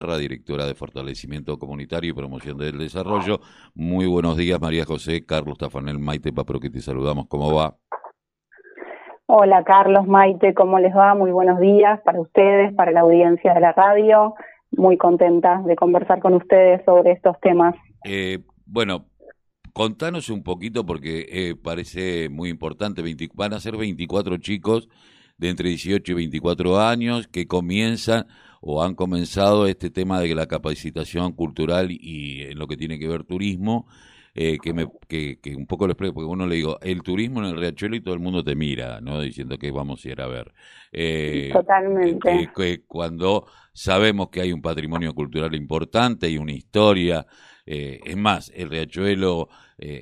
directora de Fortalecimiento Comunitario y Promoción del Desarrollo. Muy buenos días, María José, Carlos Tafanel, Maite Papro, que te saludamos. ¿Cómo va? Hola, Carlos, Maite, ¿cómo les va? Muy buenos días para ustedes, para la audiencia de la radio. Muy contenta de conversar con ustedes sobre estos temas. Eh, bueno, contanos un poquito porque eh, parece muy importante. van a ser 24 chicos de entre 18 y 24 años que comienzan o han comenzado este tema de la capacitación cultural y en lo que tiene que ver turismo, eh, que, me, que, un poco lo explico, porque uno le digo, el turismo en el riachuelo y todo el mundo te mira, ¿no? Diciendo que vamos a ir a ver. Eh, Totalmente. Que, cuando sabemos que hay un patrimonio cultural importante y una historia, eh, es más, el riachuelo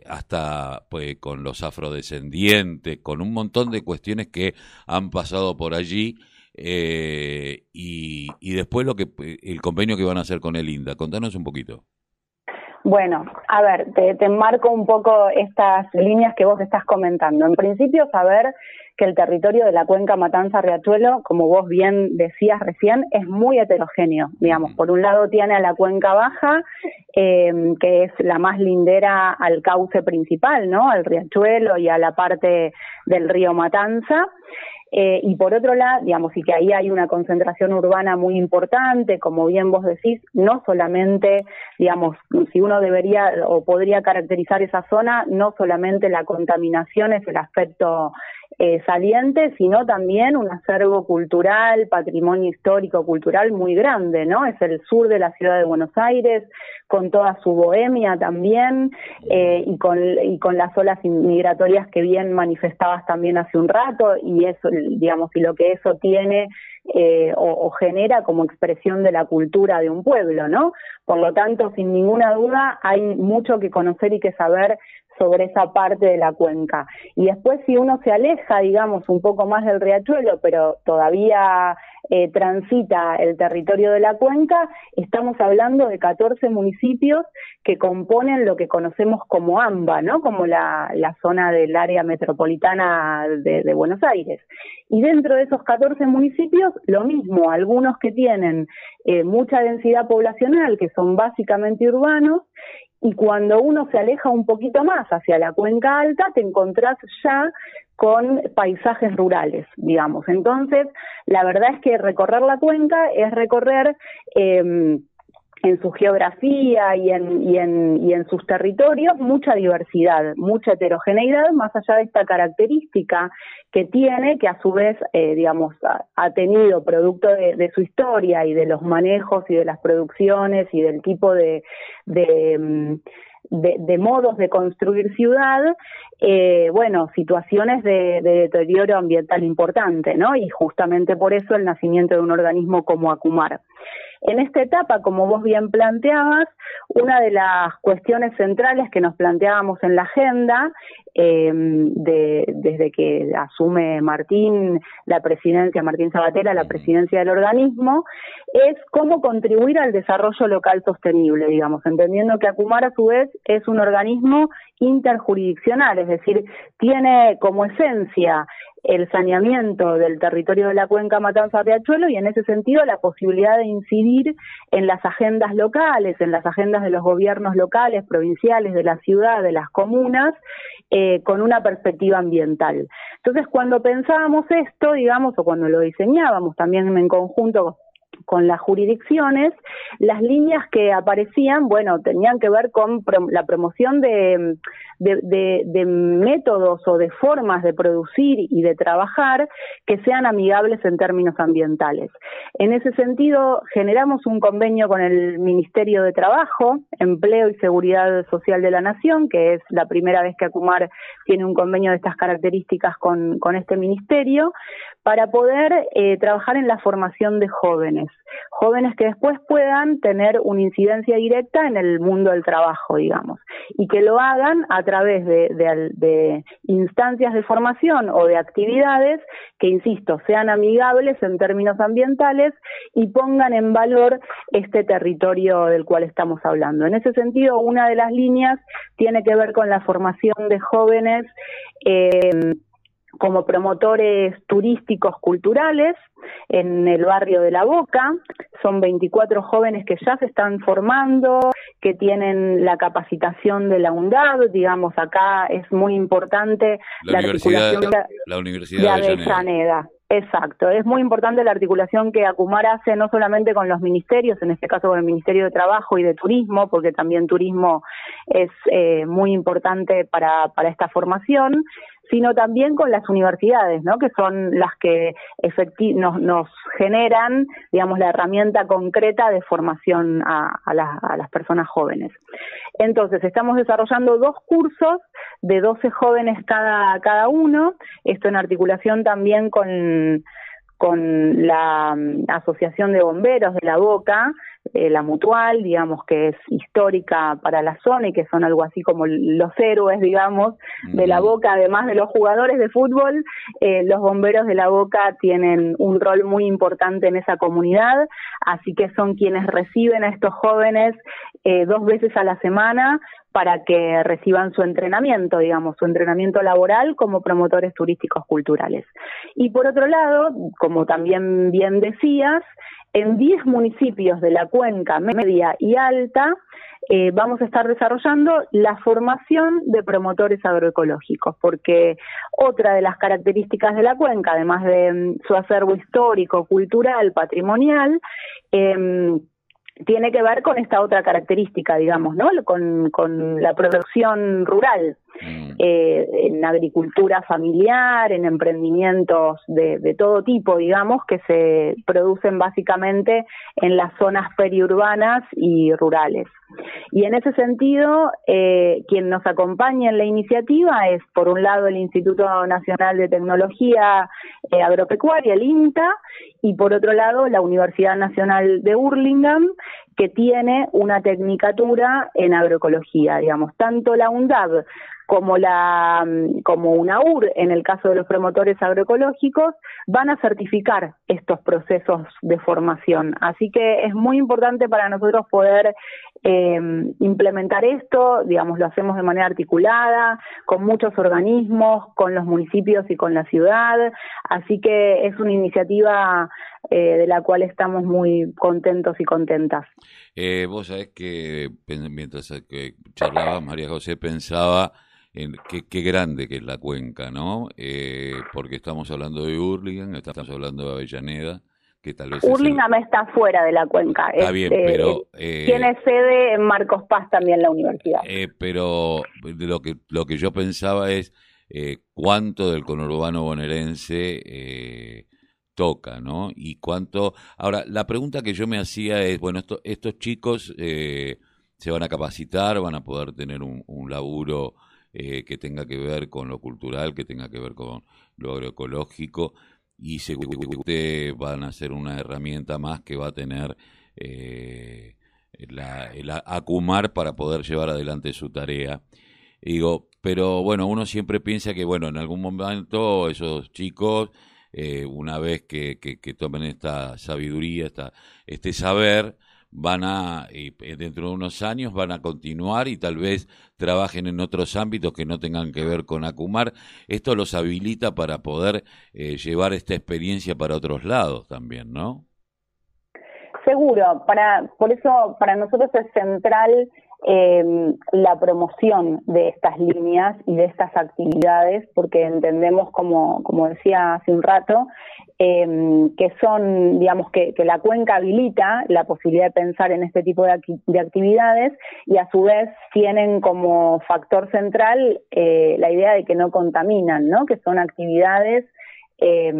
hasta pues con los afrodescendientes, con un montón de cuestiones que han pasado por allí eh, y, y, después lo que el convenio que van a hacer con el INDA. Contanos un poquito. Bueno, a ver, te, te enmarco un poco estas líneas que vos estás comentando. En principio, saber que el territorio de la cuenca Matanza-Riachuelo, como vos bien decías recién, es muy heterogéneo. Digamos, por un lado tiene a la cuenca baja, eh, que es la más lindera al cauce principal, ¿no? Al Riachuelo y a la parte del río Matanza. Eh, y por otro lado, digamos, y que ahí hay una concentración urbana muy importante, como bien vos decís, no solamente, digamos, si uno debería o podría caracterizar esa zona, no solamente la contaminación es el aspecto eh, saliente, sino también un acervo cultural, patrimonio histórico cultural muy grande, ¿no? Es el sur de la ciudad de Buenos Aires, con toda su bohemia también, eh, y, con, y con las olas migratorias que bien manifestabas también hace un rato, y eso, digamos, y lo que eso tiene eh, o, o, genera como expresión de la cultura de un pueblo, ¿no? Por lo tanto, sin ninguna duda, hay mucho que conocer y que saber sobre esa parte de la cuenca. Y después si uno se aleja, digamos, un poco más del riachuelo, pero todavía eh, transita el territorio de la cuenca, estamos hablando de 14 municipios que componen lo que conocemos como AMBA, ¿no? Como la, la zona del área metropolitana de, Buenos Aires. Y dentro de esos 14 municipios, lo mismo, algunos que tienen eh, mucha densidad poblacional, que son básicamente urbanos, y cuando uno se aleja un poquito más hacia la cuenca alta, te encontrás ya con paisajes rurales, digamos. Entonces, la verdad es que recorrer la cuenca es recorrer eh, en su geografía y en, y, en, y en sus territorios mucha diversidad, mucha heterogeneidad, más allá de esta característica que tiene, que a su vez, eh, digamos, ha, tenido producto de, su historia y de los manejos y de las producciones y del tipo de, mm, modos de construir ciudad, eh, bueno, situaciones de, de, deterioro ambiental importante, ¿no? Y justamente por eso el nacimiento de un organismo como Acumar. En esta etapa, como vos bien planteabas, una de las cuestiones centrales que nos planteábamos en la agenda, de, desde que asume Martín la presidencia, Martín Sabatera, la presidencia del organismo, es cómo contribuir al desarrollo local sostenible, digamos, entendiendo que Acumar a su vez es un organismo interjurisdiccional, es decir, tiene como esencia el saneamiento del territorio de la cuenca Matanza-Riachuelo y en ese sentido la posibilidad de incidir en las agendas locales, en las agendas de los gobiernos locales, provinciales, de la ciudad, de las comunas, eh, con una perspectiva ambiental. Entonces, cuando pensábamos esto, digamos, o cuando lo diseñábamos también en conjunto con las jurisdicciones, las líneas que aparecían, bueno, tenían que ver con la promoción de, métodos o de formas de producir y de trabajar que sean amigables en términos ambientales. En ese sentido, generamos un convenio con el Ministerio de Trabajo, Empleo y Seguridad Social de la Nación, que es la primera vez que Acumar tiene un convenio de estas características con, con este ministerio, para poder eh, trabajar en la formación de jóvenes, jóvenes que después puedan tener una incidencia directa en el mundo del trabajo, digamos, y que lo hagan a través de, instancias de formación o de actividades que, insisto, sean amigables en términos ambientales y pongan en valor este territorio del cual estamos hablando. En ese sentido, una de las líneas tiene que ver con la formación de jóvenes eh, como promotores turísticos culturales en el barrio de La Boca. Son 24 jóvenes que ya se están formando, que tienen la capacitación de la UNDAD, digamos, acá es muy importante la, articulación de, la Universidad de Avellaneda. Exacto, es muy importante la articulación que Acumar hace no solamente con los ministerios, en este caso con el Ministerio de Trabajo y de Turismo, porque también turismo es eh, muy importante para, para esta formación, sino también con las universidades, ¿no? que son las que nos, nos generan, digamos, la herramienta concreta de formación a, las personas jóvenes. Entonces, estamos desarrollando dos cursos de 12 jóvenes cada, cada uno, esto en articulación también con con la mm, Asociación de Bomberos de la Boca, eh, la Mutual, digamos que es histórica para la zona y que son algo así como los héroes, digamos, de la Boca, además de los jugadores de fútbol, eh, los bomberos de la Boca tienen un rol muy importante en esa comunidad, así que son quienes reciben a estos jóvenes eh, dos veces a la semana para que reciban su entrenamiento, digamos, su entrenamiento laboral como promotores turísticos culturales. Y por otro lado, como también bien decías, en 10 municipios de la cuenca media y alta eh, vamos a estar desarrollando la formación de promotores agroecológicos, porque otra de las características de la cuenca, además de mm, su acervo histórico, cultural, patrimonial, eh, tiene que ver con esta otra característica, digamos, ¿no? Con la producción rural, mm. eh, en agricultura familiar, en emprendimientos de, todo tipo, digamos, que se producen básicamente en las zonas periurbanas y rurales. Y en ese sentido, eh, quien nos acompaña en la iniciativa es, por un lado, el Instituto Nacional de Tecnología eh, Agropecuaria, el INTA, y por otro lado, la Universidad Nacional de Burlingame, que tiene una tecnicatura en agroecología, digamos, tanto la UNDAB como la como UNAUR en el caso de los promotores agroecológicos van a certificar estos procesos de formación. Así que es muy importante para nosotros poder eh, implementar esto digamos lo hacemos de manera articulada con muchos organismos con los municipios y con la ciudad así que es una iniciativa eh, de la cual estamos muy contentos y contentas eh, vos sabés que mientras que charlaba María José pensaba qué, grande que es la cuenca, ¿no? Eh, porque estamos hablando de Hurlingham, estamos hablando de Avellaneda, que tal vez... Hurlingham está fuera de la cuenca. Está bien, eh, pero... Eh, tiene sede en Marcos Paz también la universidad. pero lo que, lo que yo pensaba es cuánto del conurbano bonaerense toca, ¿no? Y cuánto... Ahora, la pregunta que yo me hacía es, bueno, estos chicos se van a capacitar, van a poder tener un, un laburo eh, que tenga que ver con lo cultural, que tenga que ver con lo agroecológico y seguramente van a ser una herramienta más que va a tener eh, la, el acumar para poder llevar adelante su tarea. digo, pero bueno, uno siempre piensa que bueno, en algún momento esos chicos, eh, una vez que, que, que, tomen esta sabiduría, esta, este saber, van a, eh, dentro de unos años, van a continuar y tal vez trabajen en otros ámbitos que no tengan que ver con Acumar. Esto los habilita para poder eh, llevar esta experiencia para otros lados también, ¿no? Seguro, para, por eso para nosotros es central eh, la promoción de estas líneas y de estas actividades, porque entendemos, como, como decía hace un rato, eh, que son, digamos, que, que, la cuenca habilita la posibilidad de pensar en este tipo de, de actividades y a su vez tienen como factor central eh, la idea de que no contaminan, ¿no? Que son actividades, eh,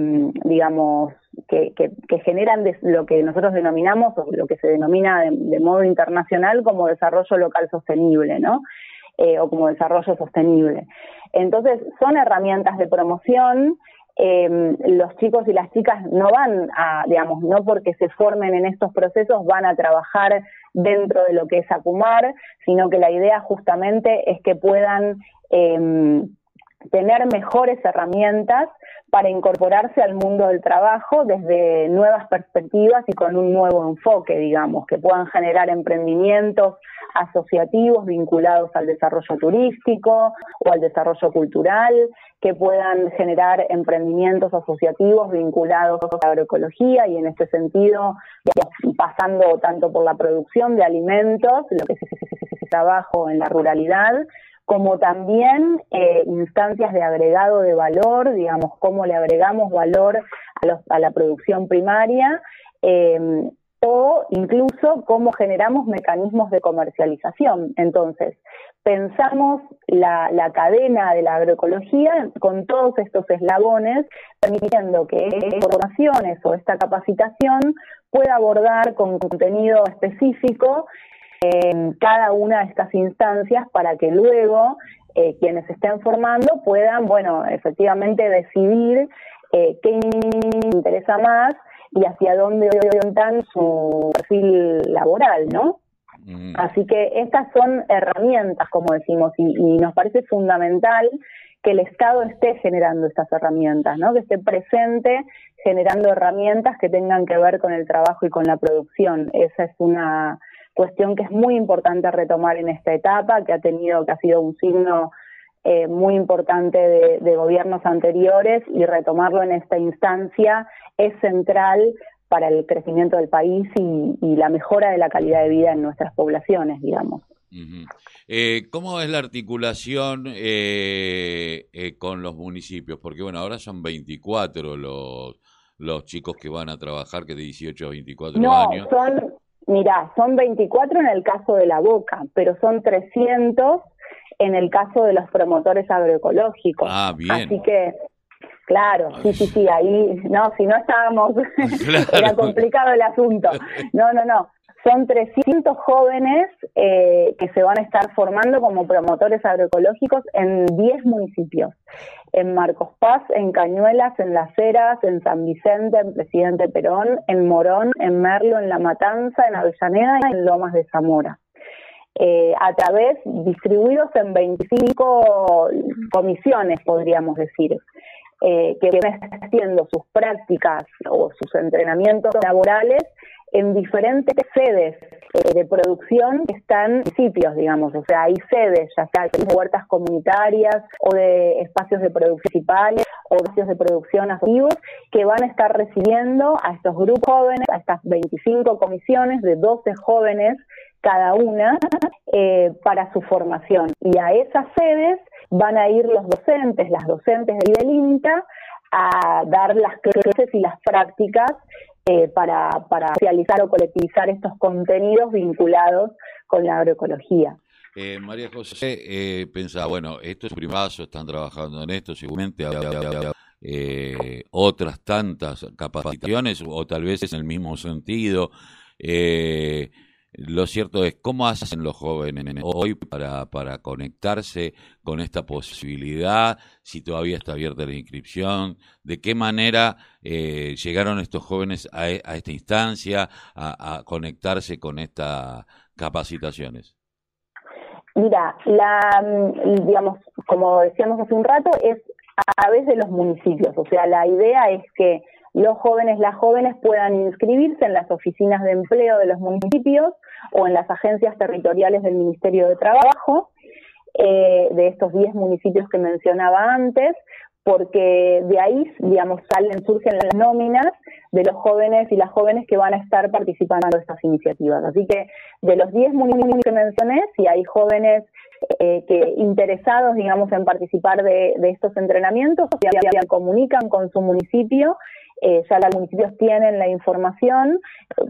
digamos, que, que, que, generan lo que nosotros denominamos, o lo que se denomina de, modo internacional como desarrollo local sostenible, ¿no? Eh, o como desarrollo sostenible. Entonces, son herramientas de promoción eh, los chicos y las chicas no van a, digamos, no porque se formen en estos procesos van a trabajar dentro de lo que es Acumar, sino que la idea justamente es que puedan eh, tener mejores herramientas para incorporarse al mundo del trabajo desde nuevas perspectivas y con un nuevo enfoque, digamos, que puedan generar emprendimientos asociativos vinculados al desarrollo turístico o al desarrollo cultural, que puedan generar emprendimientos asociativos vinculados a la agroecología y en este sentido pasando tanto por la producción de alimentos, lo que es trabajo en la ruralidad, como también eh, instancias de agregado de valor, digamos, cómo le agregamos valor a, la producción primaria, eh, o incluso cómo generamos mecanismos de comercialización. Entonces, pensamos la, cadena de la agroecología con todos estos eslabones, permitiendo que formaciones o esta capacitación pueda abordar con contenido específico en cada una de estas instancias para que luego eh, quienes estén formando puedan, bueno, efectivamente decidir eh, qué interesa más y hacia dónde orientan su perfil laboral, ¿no? Mm. Así que estas son herramientas, como decimos, y, y, nos parece fundamental que el Estado esté generando estas herramientas, ¿no? Que esté presente generando herramientas que tengan que ver con el trabajo y con la producción. Esa es una cuestión que es muy importante retomar en esta etapa, que ha tenido, que ha sido un signo eh, muy importante de, gobiernos anteriores y retomarlo en esta instancia es central para el crecimiento del país y, la mejora de la calidad de vida en nuestras poblaciones, digamos. Eh, ¿Cómo es la articulación eh, con los municipios? Porque bueno, ahora son 24 los, los chicos que van a trabajar, que de 18 a 24 años. No, son Mirá, son 24 en el caso de la boca, pero son 300 en el caso de los promotores agroecológicos. Ah, bien. Así que, claro, sí, sí, sí, ahí, no, si no estábamos, era complicado el asunto. No, no, no. Son 300 jóvenes eh, que se van a estar formando como promotores agroecológicos en 10 municipios. En Marcos Paz, en Cañuelas, en Las Heras, en San Vicente, en Presidente Perón, en Morón, en Merlo, en La Matanza, en Avellaneda y en Lomas de Zamora. Eh, a través, distribuidos en 25 comisiones, podríamos decir, eh, que van haciendo sus prácticas o sus entrenamientos laborales en diferentes sedes eh, de producción están sitios, digamos, o sea, hay sedes, ya sea de huertas comunitarias o de espacios de producción principales o espacios de producción activos que van a estar recibiendo a estos grupos jóvenes, a estas 25 comisiones de 12 jóvenes cada una eh, para su formación. Y a esas sedes van a ir los docentes, las docentes del INTA, a dar las clases y las prácticas eh, para, para realizar o colectivizar estos contenidos vinculados con la agroecología. Eh, María José eh, pensaba, bueno, estos privados están trabajando en esto, seguramente habrá otras tantas capacitaciones o tal vez en el mismo sentido. Lo cierto es, ¿cómo hacen los jóvenes hoy para, para conectarse con esta posibilidad? Si todavía está abierta la inscripción, ¿de qué manera eh, llegaron estos jóvenes a, e, esta instancia, a, conectarse con estas capacitaciones? Mira, la, mm, digamos, como decíamos hace un rato, es a través de los municipios. O sea, la idea es que los jóvenes, las jóvenes puedan inscribirse en las oficinas de empleo de los municipios o en las agencias territoriales del Ministerio de Trabajo, eh, de estos 10 municipios que mencionaba antes, porque de ahí, digamos, salen, surgen las nóminas de los jóvenes y las jóvenes que van a estar participando en estas iniciativas. Así que de los 10 municipios que mencioné, si hay jóvenes eh, que interesados, digamos, en participar de, estos entrenamientos, ya, comunican con su municipio eh, ya los municipios tienen la información,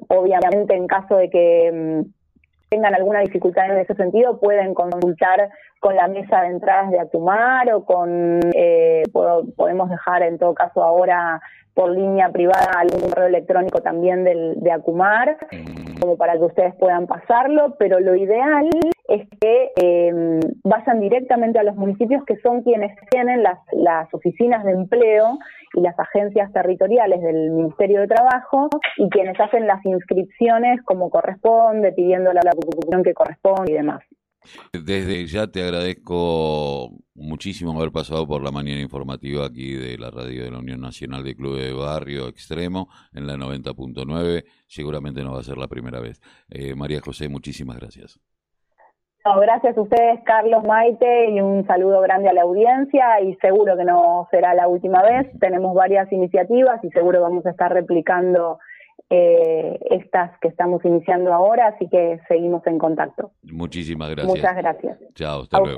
obviamente en caso de que mm, tengan alguna dificultad en ese sentido, pueden consultar con la mesa de entradas de Atumar o con, eh, podemos dejar en todo caso ahora por línea privada algún correo electrónico también del, de Acumar, como para que ustedes puedan pasarlo, pero lo ideal es que eh, vayan directamente a los municipios que son quienes tienen las, las oficinas de empleo y las agencias territoriales del Ministerio de Trabajo y quienes hacen las inscripciones como corresponde, pidiendo la, la que corresponde y demás. Desde ya te agradezco muchísimo haber pasado por la mañana informativa aquí de la radio de la Unión Nacional de Clubes de Barrio Extremo en la 90.9. Seguramente no va a ser la primera vez. Eh, María José, muchísimas gracias. gracias a ustedes, Carlos Maite, y un saludo grande a la audiencia. Y seguro que no será la última vez. Tenemos varias iniciativas y seguro vamos a estar replicando eh, estas que estamos iniciando ahora, así que seguimos en contacto. Muchísimas gracias. Muchas gracias. Chao, hasta luego.